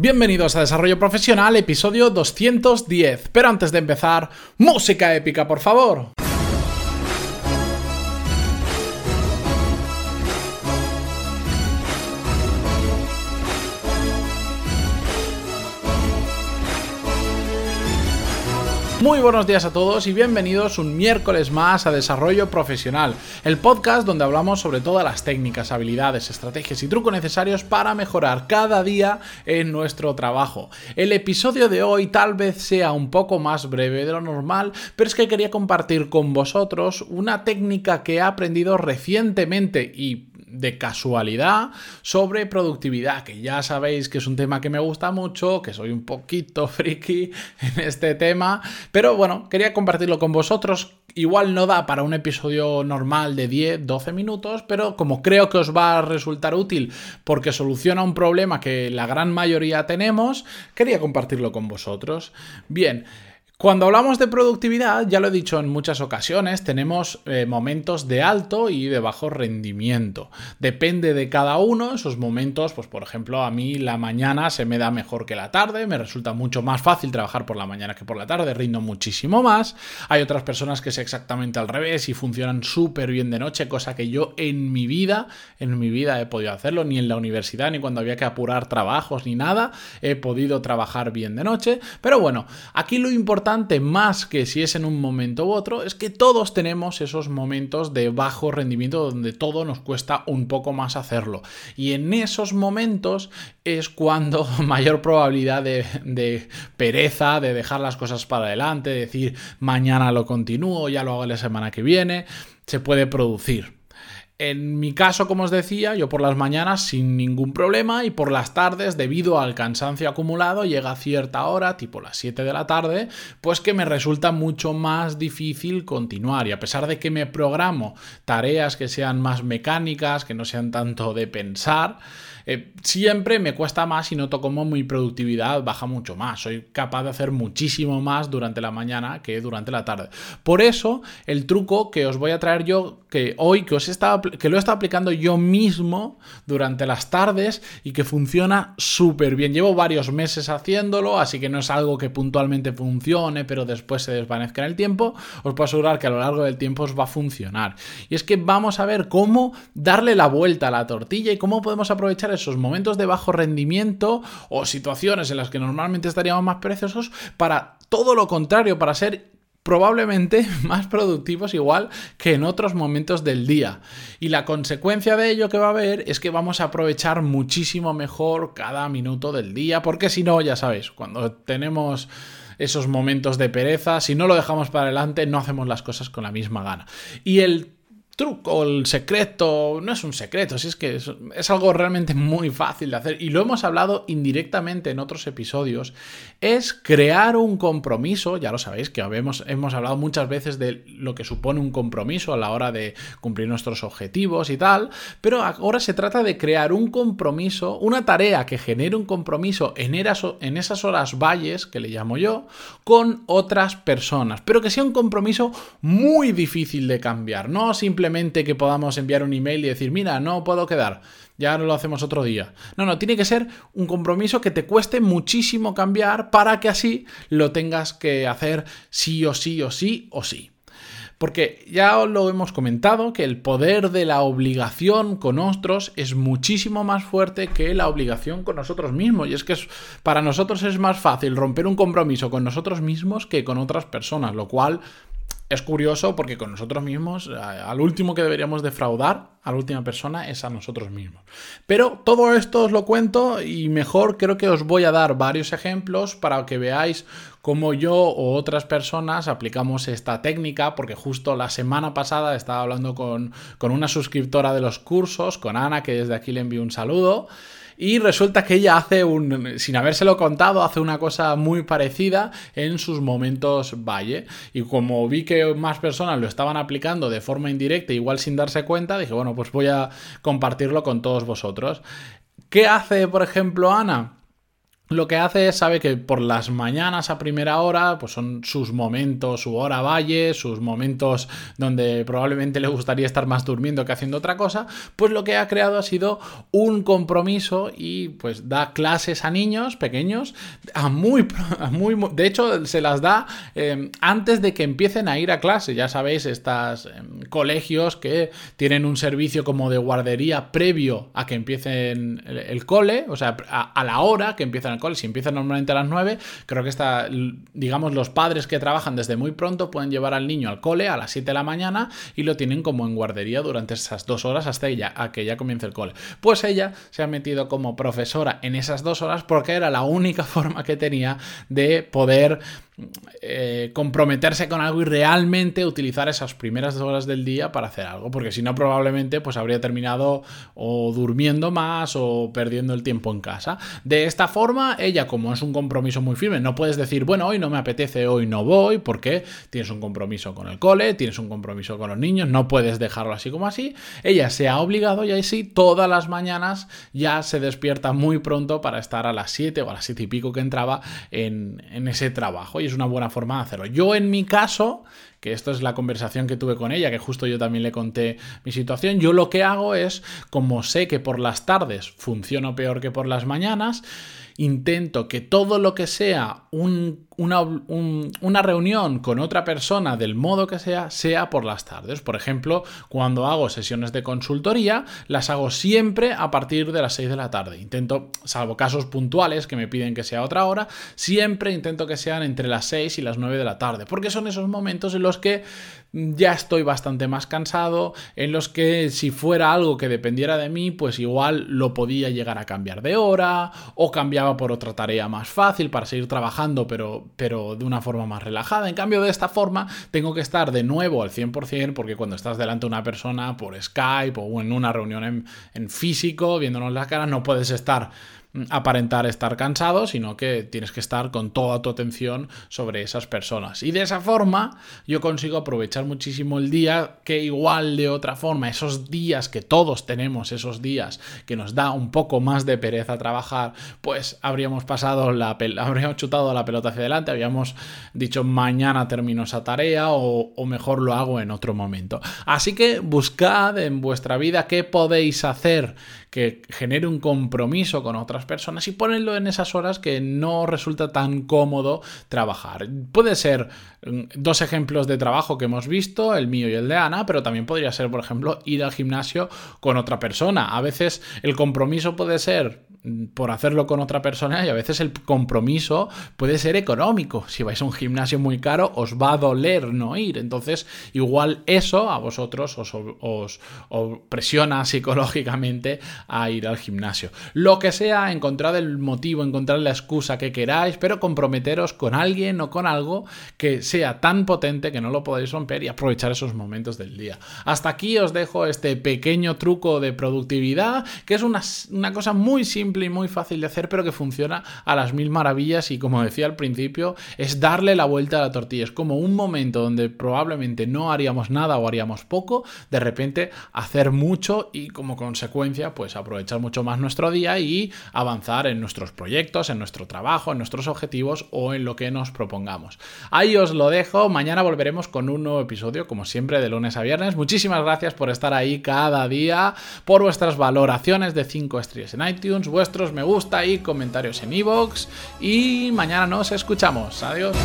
Bienvenidos a Desarrollo Profesional, episodio 210. Pero antes de empezar, música épica, por favor. Muy buenos días a todos y bienvenidos un miércoles más a Desarrollo Profesional, el podcast donde hablamos sobre todas las técnicas, habilidades, estrategias y trucos necesarios para mejorar cada día en nuestro trabajo. El episodio de hoy tal vez sea un poco más breve de lo normal, pero es que quería compartir con vosotros una técnica que he aprendido recientemente y de casualidad sobre productividad, que ya sabéis que es un tema que me gusta mucho, que soy un poquito friki en este tema, pero bueno, quería compartirlo con vosotros. Igual no da para un episodio normal de 10, 12 minutos, pero como creo que os va a resultar útil porque soluciona un problema que la gran mayoría tenemos, quería compartirlo con vosotros. Bien, cuando hablamos de productividad, ya lo he dicho en muchas ocasiones, tenemos eh, momentos de alto y de bajo rendimiento. Depende de cada uno, esos momentos, pues por ejemplo, a mí la mañana se me da mejor que la tarde, me resulta mucho más fácil trabajar por la mañana que por la tarde, rindo muchísimo más. Hay otras personas que es exactamente al revés y funcionan súper bien de noche, cosa que yo en mi vida, en mi vida he podido hacerlo, ni en la universidad, ni cuando había que apurar trabajos, ni nada, he podido trabajar bien de noche. Pero bueno, aquí lo importante más que si es en un momento u otro, es que todos tenemos esos momentos de bajo rendimiento donde todo nos cuesta un poco más hacerlo. Y en esos momentos es cuando mayor probabilidad de, pereza, de dejar las cosas para adelante, de decir mañana lo continúo, ya lo hago la semana que viene, se puede producir. En mi caso, como os decía, yo por las mañanas sin ningún problema y por las tardes, debido al cansancio acumulado, llega a cierta hora, tipo las 7 de la tarde, pues que me resulta mucho más difícil continuar. Y a pesar de que me programo tareas que sean más mecánicas, que no sean tanto de pensar, eh, siempre me cuesta más y noto como mi productividad baja mucho más. Soy capaz de hacer muchísimo más durante la mañana que durante la tarde. Por eso, el truco que os voy a traer yo, que hoy, que, os que lo he estado aplicando yo mismo durante las tardes y que funciona súper bien. Llevo varios meses haciéndolo, así que no es algo que puntualmente funcione, pero después se desvanezca en el tiempo. Os puedo asegurar que a lo largo del tiempo os va a funcionar. Y es que vamos a ver cómo darle la vuelta a la tortilla y cómo podemos aprovechar esos momentos de bajo rendimiento o situaciones en las que normalmente estaríamos más preciosos para todo lo contrario, para ser probablemente más productivos igual que en otros momentos del día. Y la consecuencia de ello que va a haber es que vamos a aprovechar muchísimo mejor cada minuto del día, porque si no, ya sabéis, cuando tenemos esos momentos de pereza, si no lo dejamos para adelante, no hacemos las cosas con la misma gana. Y el truco, el secreto, no es un secreto, si es que es, algo realmente muy fácil de hacer. Y lo hemos hablado indirectamente en otros episodios, es crear un compromiso, ya lo sabéis que hemos, hablado muchas veces de lo que supone un compromiso a la hora de cumplir nuestros objetivos y tal, pero ahora se trata de crear un compromiso, una tarea que genere un compromiso en, en esas horas valles, que le llamo yo, con otras personas, pero que sea un compromiso muy difícil de cambiar, no simplemente que podamos enviar un email y decir, mira, no puedo quedar, ya lo hacemos otro día. No, no, tiene que ser un compromiso que te cueste muchísimo cambiar para que así lo tengas que hacer sí o sí o sí o sí. Porque ya lo hemos comentado, que el poder de la obligación con otros es muchísimo más fuerte que la obligación con nosotros mismos. Y es que para nosotros es más fácil romper un compromiso con nosotros mismos que con otras personas, lo cual es curioso porque con nosotros mismos, al último que deberíamos defraudar, a la última persona, es a nosotros mismos. Pero todo esto os lo cuento y mejor creo que os voy a dar varios ejemplos para que veáis cómo yo o otras personas aplicamos esta técnica, porque justo la semana pasada estaba hablando con, con una suscriptora de los cursos, con Ana, que desde aquí le envío un saludo. Y resulta que ella hace un, sin habérselo contado, hace una cosa muy parecida en sus momentos valle. Y como vi que más personas lo estaban aplicando de forma indirecta, igual sin darse cuenta, dije, bueno, pues voy a compartirlo con todos vosotros. ¿Qué hace, por ejemplo, Ana? Lo que hace es, sabe que por las mañanas a primera hora, pues son sus momentos, su hora valle, sus momentos donde probablemente le gustaría estar más durmiendo que haciendo otra cosa, pues lo que ha creado ha sido un compromiso y pues da clases a niños pequeños, a muy, muy, de hecho se las da em, antes de que empiecen a ir a clase, ya sabéis, estos em, colegios que tienen un servicio como de guardería previo a que empiecen el, cole, o sea, a, a la hora que empiezan si empieza normalmente a las 9, creo que está, digamos, los padres que trabajan desde muy pronto pueden llevar al niño al cole a las 7 de la mañana y lo tienen como en guardería durante esas dos horas hasta ella, a que ya comience el cole. Pues ella se ha metido como profesora en esas dos horas porque era la única forma que tenía de poder eh, comprometerse con algo y realmente utilizar esas primeras horas del día para hacer algo, porque si no probablemente pues habría terminado o durmiendo más o perdiendo el tiempo en casa. De esta forma, ella como es un compromiso muy firme, no puedes decir, bueno, hoy no me apetece, hoy no voy, porque tienes un compromiso con el cole, tienes un compromiso con los niños, no puedes dejarlo así como así. Ella se ha obligado y así todas las mañanas ya se despierta muy pronto para estar a las 7 o a las 7 y pico que entraba en, en ese trabajo. Y es una buena forma de hacerlo. Yo en mi caso, que esto es la conversación que tuve con ella, que justo yo también le conté mi situación, yo lo que hago es, como sé que por las tardes funciono peor que por las mañanas, intento que todo lo que sea una, reunión con otra persona del modo que sea, sea por las tardes. Por ejemplo, cuando hago sesiones de consultoría, las hago siempre a partir de las 6 de la tarde. Intento, salvo casos puntuales que me piden que sea otra hora, siempre intento que sean entre las 6 y las 9 de la tarde, porque son esos momentos en los que ya estoy bastante más cansado, en los que si fuera algo que dependiera de mí, pues igual lo podía llegar a cambiar de hora o cambiaba por otra tarea más fácil para seguir trabajando, pero, pero de una forma más relajada. En cambio, de esta forma, tengo que estar de nuevo al 100% porque cuando estás delante de una persona por Skype o en una reunión en, físico, viéndonos la cara, no puedes estar aparentar estar cansado, sino que tienes que estar con toda tu atención sobre esas personas. Y de esa forma yo consigo aprovechar muchísimo el día que igual de otra forma, esos días que todos tenemos, esos días que nos da un poco más de pereza trabajar, pues habríamos pasado la habríamos chutado la pelota hacia adelante, habríamos dicho mañana termino esa tarea o, o mejor lo hago en otro momento. Así que buscad en vuestra vida qué podéis hacer que genere un compromiso con otras personas y ponedlo en esas horas que no resulta tan cómodo trabajar. Puede ser mm, dos ejemplos de trabajo que hemos visto, el mío y el de Ana, pero también podría ser, por ejemplo, ir al gimnasio con otra persona. A veces el compromiso puede ser por hacerlo con otra persona y a veces el compromiso puede ser económico. Si vais a un gimnasio muy caro, os va a doler no ir. Entonces, igual eso a vosotros os, os, presiona psicológicamente a ir al gimnasio. Lo que sea, encontrad el motivo, encontrad la excusa que queráis, pero comprometeros con alguien o con algo que sea tan potente que no lo podáis romper y aprovechar esos momentos del día. Hasta aquí os dejo este pequeño truco de productividad, que es una, una cosa muy simple y muy fácil de hacer, pero que funciona a las mil maravillas y como decía al principio, es darle la vuelta a la tortilla. Es como un momento donde probablemente no haríamos nada o haríamos poco, de repente hacer mucho y como consecuencia pues aprovechar mucho más nuestro día y avanzar en nuestros proyectos, en nuestro trabajo, en nuestros objetivos o en lo que nos propongamos. Ahí os lo dejo, mañana volveremos con un nuevo episodio, como siempre, de lunes a viernes. Muchísimas gracias por estar ahí cada día, por vuestras valoraciones de 5 estrellas en iTunes, vuestros me gusta y comentarios en iVoox. Y mañana nos escuchamos. Adiós.